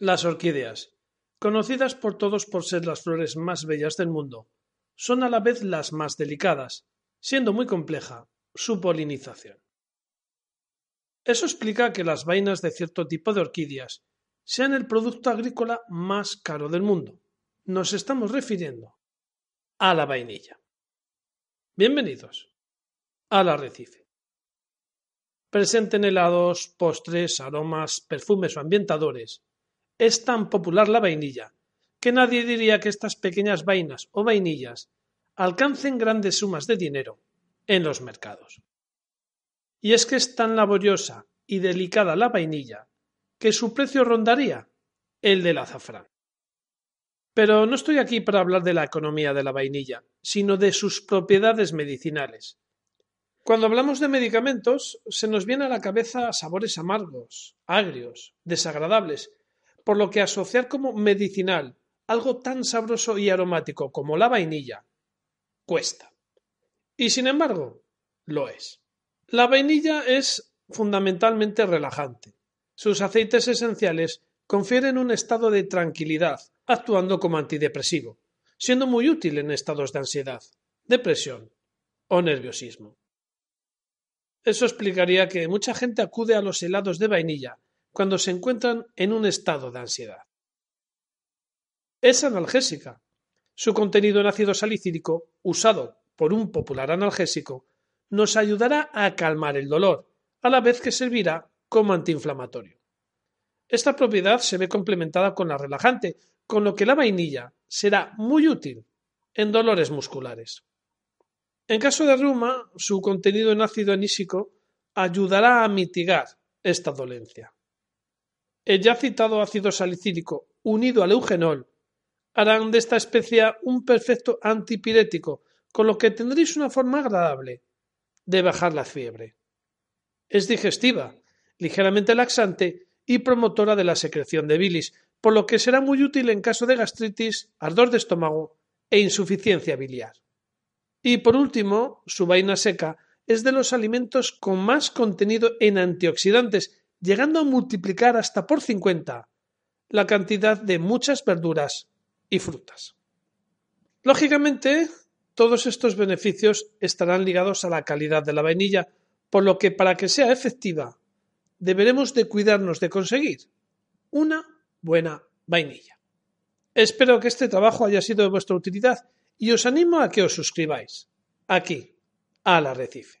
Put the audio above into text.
Las orquídeas, conocidas por todos por ser las flores más bellas del mundo, son a la vez las más delicadas, siendo muy compleja su polinización. Eso explica que las vainas de cierto tipo de orquídeas sean el producto agrícola más caro del mundo. Nos estamos refiriendo a la vainilla. Bienvenidos al arrecife. Presente en helados, postres, aromas, perfumes o ambientadores, es tan popular la vainilla que nadie diría que estas pequeñas vainas o vainillas alcancen grandes sumas de dinero en los mercados. Y es que es tan laboriosa y delicada la vainilla que su precio rondaría el del azafrán. Pero no estoy aquí para hablar de la economía de la vainilla, sino de sus propiedades medicinales. Cuando hablamos de medicamentos, se nos viene a la cabeza sabores amargos, agrios, desagradables, por lo que asociar como medicinal algo tan sabroso y aromático como la vainilla cuesta. Y sin embargo, lo es. La vainilla es fundamentalmente relajante. Sus aceites esenciales confieren un estado de tranquilidad, actuando como antidepresivo, siendo muy útil en estados de ansiedad, depresión o nerviosismo. Eso explicaría que mucha gente acude a los helados de vainilla cuando se encuentran en un estado de ansiedad. Es analgésica. Su contenido en ácido salicílico, usado por un popular analgésico, nos ayudará a calmar el dolor, a la vez que servirá como antiinflamatorio. Esta propiedad se ve complementada con la relajante, con lo que la vainilla será muy útil en dolores musculares. En caso de reuma, su contenido en ácido anísico ayudará a mitigar esta dolencia. El ya citado ácido salicílico unido al eugenol harán de esta especie un perfecto antipirético, con lo que tendréis una forma agradable de bajar la fiebre. Es digestiva, ligeramente laxante y promotora de la secreción de bilis, por lo que será muy útil en caso de gastritis, ardor de estómago e insuficiencia biliar. Y por último, su vaina seca es de los alimentos con más contenido en antioxidantes, llegando a multiplicar hasta por 50 la cantidad de muchas verduras y frutas. Lógicamente, todos estos beneficios estarán ligados a la calidad de la vainilla, por lo que para que sea efectiva deberemos de cuidarnos de conseguir una buena vainilla. Espero que este trabajo haya sido de vuestra utilidad y os animo a que os suscribáis aquí, al arrecife.